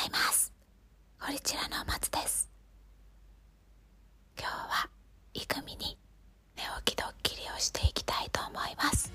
ざいます。ゴリチラの松です。今日は、イクミに寝起きドッキリをしていきたいと思います。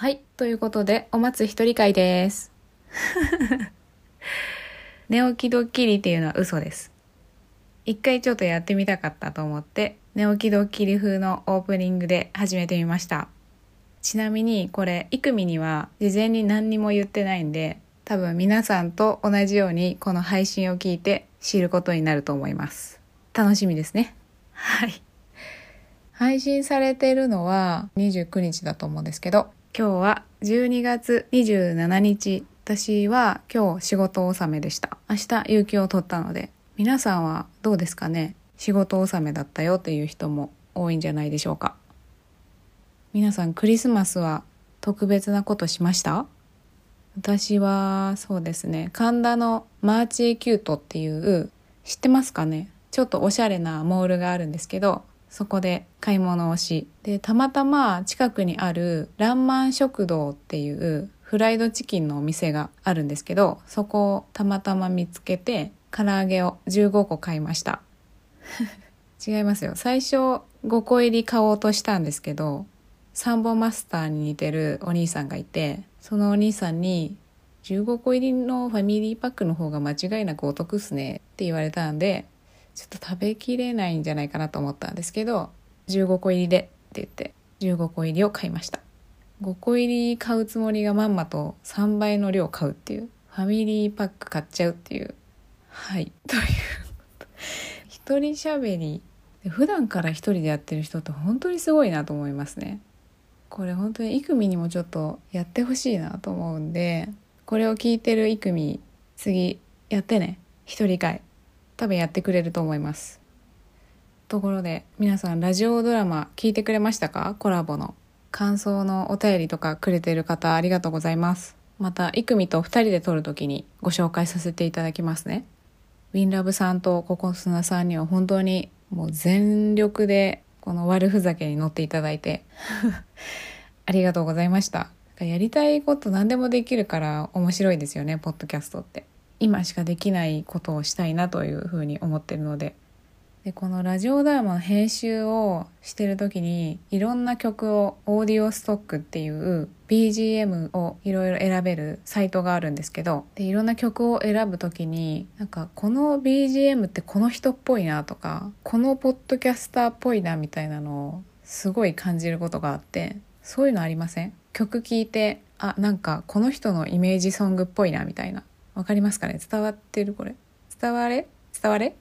はい。ということで、お松一人会です。寝起きドッキリっていうのは嘘です。一回ちょっとやってみたかったと思って、寝起きドッキリ風のオープニングで始めてみました。ちなみにこれ、イクミには事前に何にも言ってないんで、多分皆さんと同じようにこの配信を聞いて知ることになると思います。楽しみですね。はい。配信されてるのは29日だと思うんですけど、今日は12月27日。私は今日仕事納めでした。明日有給を取ったので、皆さんはどうですかね？仕事納めだったよっていう人も多いんじゃないでしょうか。皆さんクリスマスは特別なことしました？私はそうですね神田のマーチエキュートっていう知ってますかね？ちょっとおしゃれなモールがあるんですけどそこで買い物をしでたまたま近くにあるランマン食堂っていうフライドチキンのお店があるんですけどそこをたまたま見つけて唐揚げを15個買いました。違いますよ。最初5個入り買おうとしたんですけどサンボマスターに似てるお兄さんがいてそのお兄さんに15個入りのファミリーパックの方が間違いなくお得っすねって言われたんでちょっと食べきれないんじゃないかなと思ったんですけど15個入りでって言って15個入りを買いました。5個入り買うつもりがまんまと3倍の量買うっていうファミリーパック買っちゃうっていう。はい。ということ。一人喋り。普段から一人でやってる人って本当にすごいなと思いますね。これ本当にイクミにもちょっとやってほしいなと思うんでこれを聞いてるイクミ次やってね。一人会。多分やってくれると思います。ところで皆さんラジオドラマ聞いてくれましたか？コラボの。感想のお便りとかくれてる方ありがとうございます。またイクミと二人で撮るときにご紹介させていただきますね。ウィンラブさんとココスナさんには本当にもう全力でこの悪ふざけに乗っていただいて ありがとうございました。やりたいこと何でもできるから面白いですよねポッドキャストって。今しかできないことをしたいなというふうに思ってるので。でこのラジオドラマの編集をしてる時にいろんな曲をオーディオストックっていう BGM をいろいろ選べるサイトがあるんですけどでいろんな曲を選ぶ時になんかこの BGM ってこの人っぽいなとかこのポッドキャスターっぽいなみたいなのをすごい感じることがあってそういうのありません？曲聴いてあなんかこの人のイメージソングっぽいなみたいな。わかりますかね？伝わってる？これ。伝われ？伝われ？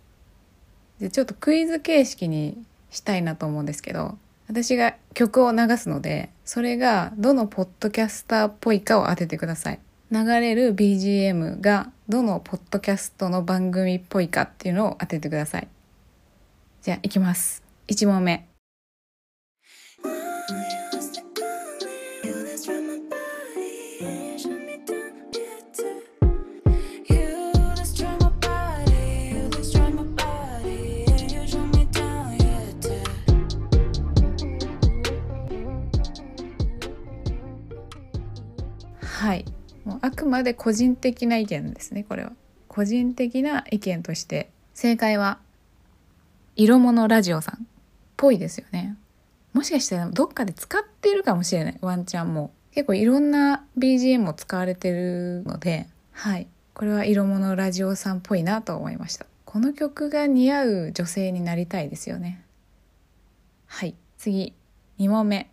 でちょっとクイズ形式にしたいなと思うんですけど私が曲を流すのでそれがどのポッドキャスターっぽいかを当ててください。流れる BGM がどのポッドキャストの番組っぽいかっていうのを当ててください。じゃあいきます。1問目。はい。もうあくまで個人的な意見ですねこれは。個人的な意見として正解は色物ラジオさんっぽいですよね。もしかしたらどっかで使ってるかもしれない。ワンチャンも結構いろんな BGM を使われてるので。はい。これは色物ラジオさんっぽいなと思いました。この曲が似合う女性になりたいですよね。はい。次。2問目。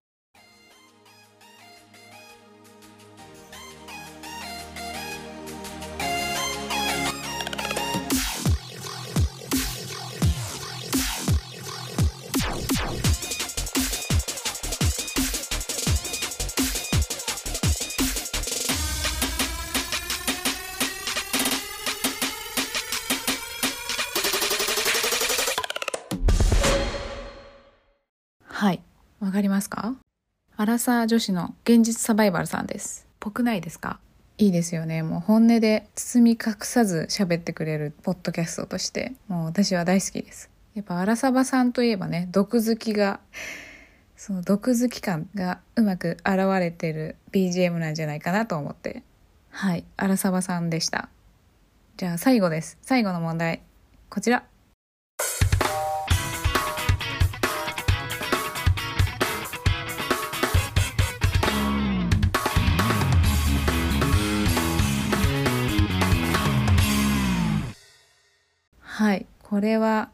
かりますか？アラサー女子の現実サバイバルさんです。ぽくないですか？いいですよね。もう本音で包み隠さず喋ってくれるポッドキャストとして。もう私は大好きです。やっぱアラサバさんといえばね毒好きがその毒好き感がうまく現れてる BGM なんじゃないかなと思って。はいアラサバさんでした。じゃあ最後です。最後の問題。こちらこれは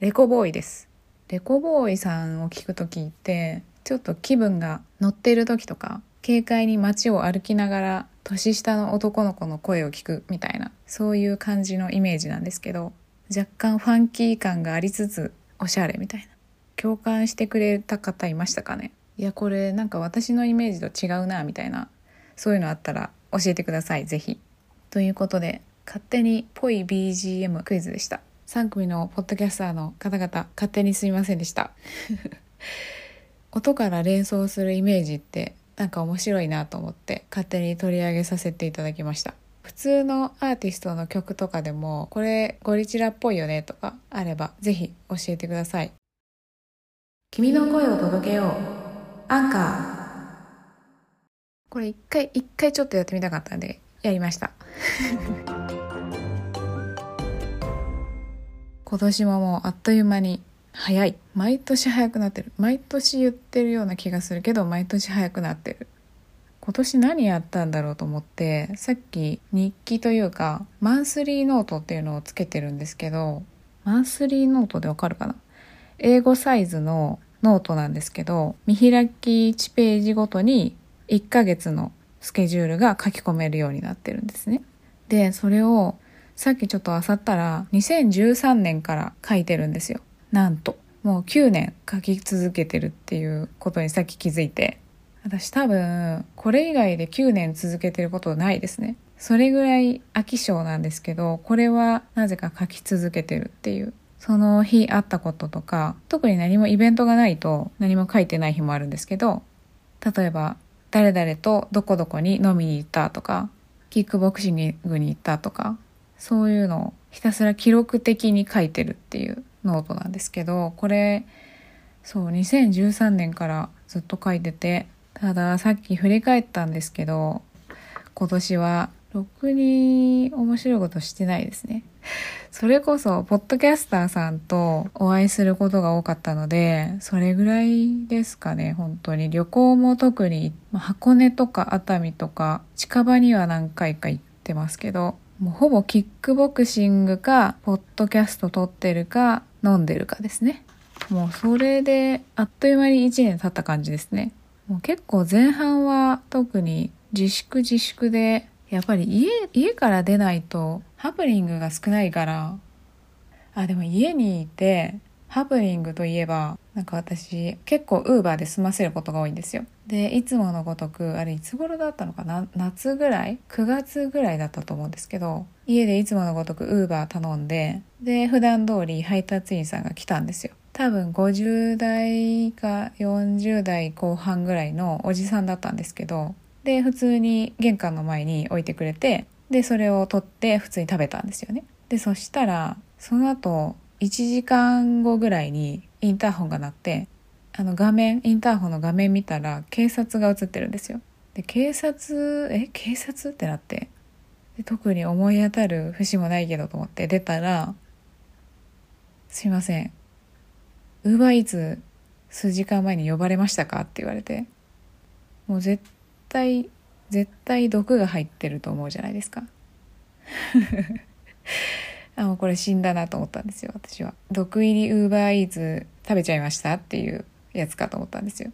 レコボーイです。レコボーイさんを聞く時ってちょっと気分が乗っている時とか軽快に街を歩きながら年下の男の子の声を聞くみたいなそういう感じのイメージなんですけど若干ファンキー感がありつつおしゃれみたいな。共感してくれた方いましたかね？いやこれなんか私のイメージと違うなみたいな。そういうのあったら教えてくださいぜひ。ということで勝手にぽい BGM クイズでした。3組のポッドキャスターの方々勝手にすみませんでした。音から連想するイメージってなんか面白いなと思って勝手に取り上げさせていただきました。普通のアーティストの曲とかでもこれゴリチラっぽいよねとかあればぜひ教えてください。君の声を届けよう。アンカー。これ一回一回ちょっとやってみたかったんでやりました。今年ももうあっという間に早い。毎年早くなってる。毎年言ってるような気がするけど毎年早くなってる。今年何やったんだろうと思ってさっき日記というかマンスリーノートっていうのをつけてるんですけどマンスリーノートでわかるかな？ A5サイズのノートなんですけど見開き1ページごとに1ヶ月のスケジュールが書き込めるようになってるんですね。でそれをさっきちょっと漁ったら2013年から書いてるんですよ。なんと。もう9年書き続けてるっていうことにさっき気づいて。私多分これ以外で9年続けてることないですね。それぐらい飽き性なんですけどこれはなぜか書き続けてるっていう。その日あったこととか特に何もイベントがないと何も書いてない日もあるんですけど例えば誰々とどこどこに飲みに行ったとかキックボクシングに行ったとかそういうのをひたすら記録的に書いてるっていうノートなんですけどこれそう2013年からずっと書いててたださっき振り返ったんですけど今年はろくに面白いことしてないですね。それこそポッドキャスターさんとお会いすることが多かったのでそれぐらいですかね本当に。旅行も特に箱根とか熱海とか近場には何回か行ってますけどもうほぼキックボクシングか、ポッドキャスト撮ってるか、飲んでるかですね。もうそれで、あっという間に1年経った感じですね。もう結構前半は特に自粛自粛で、やっぱり家、家から出ないとハプニングが少ないから、あ、でも家にいて、ハプニングといえば、なんか私結構ウーバーで済ませることが多いんですよ。で、いつものごとく、あれいつ頃だったのかな？夏ぐらい ?9 月ぐらいだったと思うんですけど、家でいつものごとくウーバー頼んで、で、普段通り配達員さんが来たんですよ。多分50代か40代後半ぐらいのおじさんだったんですけど、で、普通に玄関の前に置いてくれて、で、それを取って普通に食べたんですよね。で、そしたら、その後、1時間後ぐらいにインターホンが鳴ってあの画面インターホンの画面見たら警察が映ってるんですよで警察え警察ってなってで特に思い当たる節もないけどと思って出たら「すいませんウーバーイーツ数時間前に呼ばれましたか?」って言われてもう絶対絶対毒が入ってると思うじゃないですか あもうこれ死んだなと思ったんですよ私は毒入りウーバーイーツ食べちゃいましたっていうやつかと思ったんですよ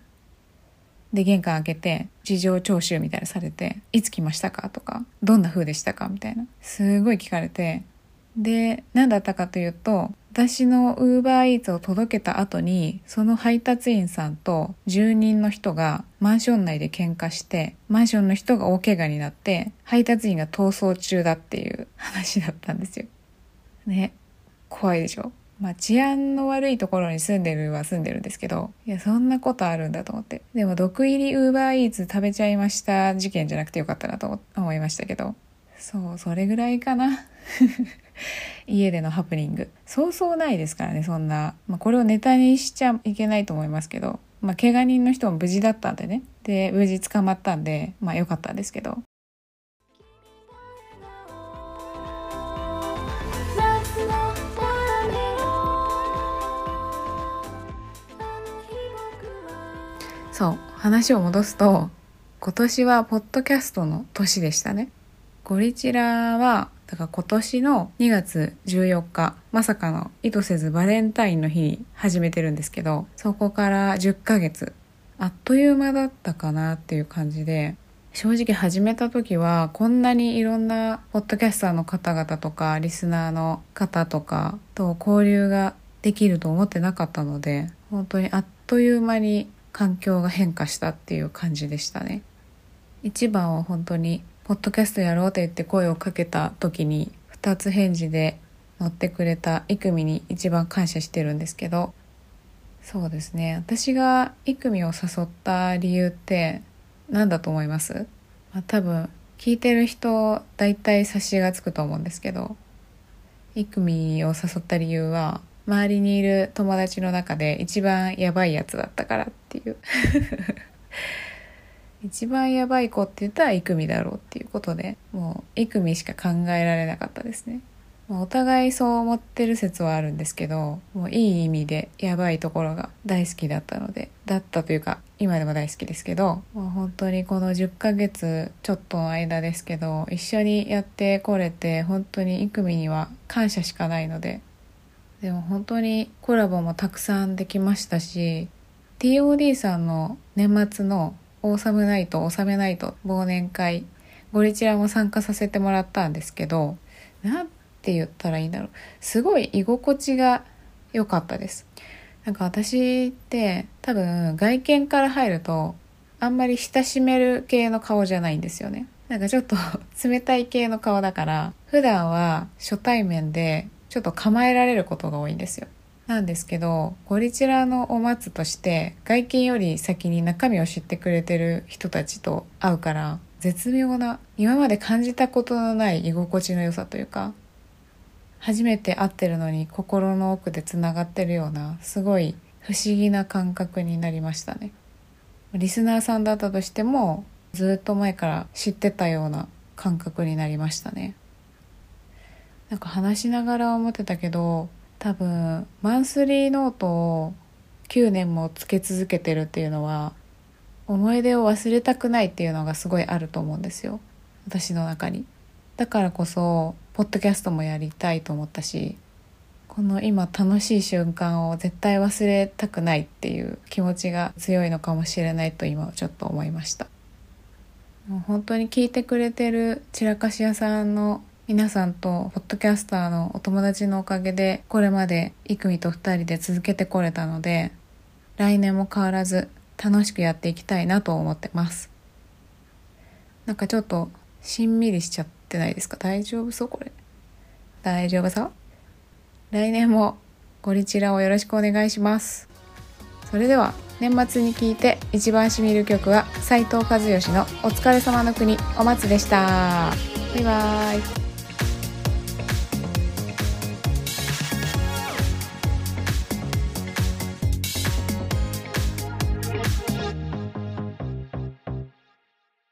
で玄関開けて事情聴取みたいなされて「いつ来ましたか?」とか「どんな風でしたか?」みたいなすごい聞かれてで何だったかというと私のウーバーイーツを届けた後にその配達員さんと住人の人がマンション内で喧嘩してマンションの人が大怪我になって配達員が逃走中だっていう話だったんですよね怖いでしょ？まあ治安の悪いところに住んでるは住んでるんですけど、いや、そんなことあるんだと思って。でも毒入りウーバーイーツ食べちゃいました事件じゃなくてよかったなと思いましたけど。そう、それぐらいかな。家でのハプニング。そうそうないですからね、そんな。まあ、これをネタにしちゃいけないと思いますけど。まあ、怪我人の人も無事だったんでね。で、無事捕まったんで、まあ良かったんですけど。そう話を戻すと今年はポッドキャストの年でしたね。ゴリチラはだから今年の2月14日まさかの意図せずバレンタインの日に始めてるんですけどそこから10ヶ月あっという間だったかなっていう感じで正直始めた時はこんなにいろんなポッドキャスターの方々とかリスナーの方とかと交流ができると思ってなかったので本当にあっという間に環境が変化したっていう感じでしたね。一番は本当にポッドキャストやろうって言って声をかけた時に2つ返事で乗ってくれたイクミに一番感謝してるんですけどそうですね私がイクミを誘った理由って何だと思います、まあ、多分聞いてる人大体察しがつくと思うんですけどイクミを誘った理由は周りにいる友達の中で一番やばいやつだったからっていう。一番やばい子って言ったらイクミだろうっていうことでもうイクミしか考えられなかったですね。お互いそう思ってる説はあるんですけどもういい意味でやばいところが大好きだったのでだったというか今でも大好きですけどもう本当にこの10ヶ月ちょっとの間ですけど一緒にやってこれて本当にイクミには感謝しかないのででも本当にコラボもたくさんできましたし TOD さんの年末のオーサムナイト、オーサメナイト忘年会ゴリチラも参加させてもらったんですけどなんて言ったらいいんだろう。すごい居心地が良かったです。なんか私って多分外見から入るとあんまり親しめる系の顔じゃないんですよね。なんかちょっと 冷たい系の顔だから普段は初対面でちょっと構えられることが多いんですよ。なんですけど、ゴリチラのお松として外見より先に中身を知ってくれてる人たちと会うから、絶妙な、今まで感じたことのない居心地の良さというか、初めて会ってるのに心の奥で繋がってるような、すごい不思議な感覚になりましたね。リスナーさんだったとしても、ずっと前から知ってたような感覚になりましたね。なんか話しながら思ってたけど多分マンスリーノートを9年もつけ続けてるっていうのは思い出を忘れたくないっていうのがすごいあると思うんですよ。私の中に。だからこそポッドキャストもやりたいと思ったしこの今楽しい瞬間を絶対忘れたくないっていう気持ちが強いのかもしれないと今ちょっと思いました。もう本当に聞いてくれてる散らかし屋さんの皆さんとポッドキャスターのお友達のおかげでこれまでイクミと2人で続けてこれたので来年も変わらず楽しくやっていきたいなと思ってます。なんかちょっとしんみりしちゃってないですか？大丈夫そう？これ。大丈夫そう？来年もゴリチラをよろしくお願いします。それでは年末に聴いて一番しみる曲は斉藤和義の「お疲れ様の国お松」でした。バイバーイ。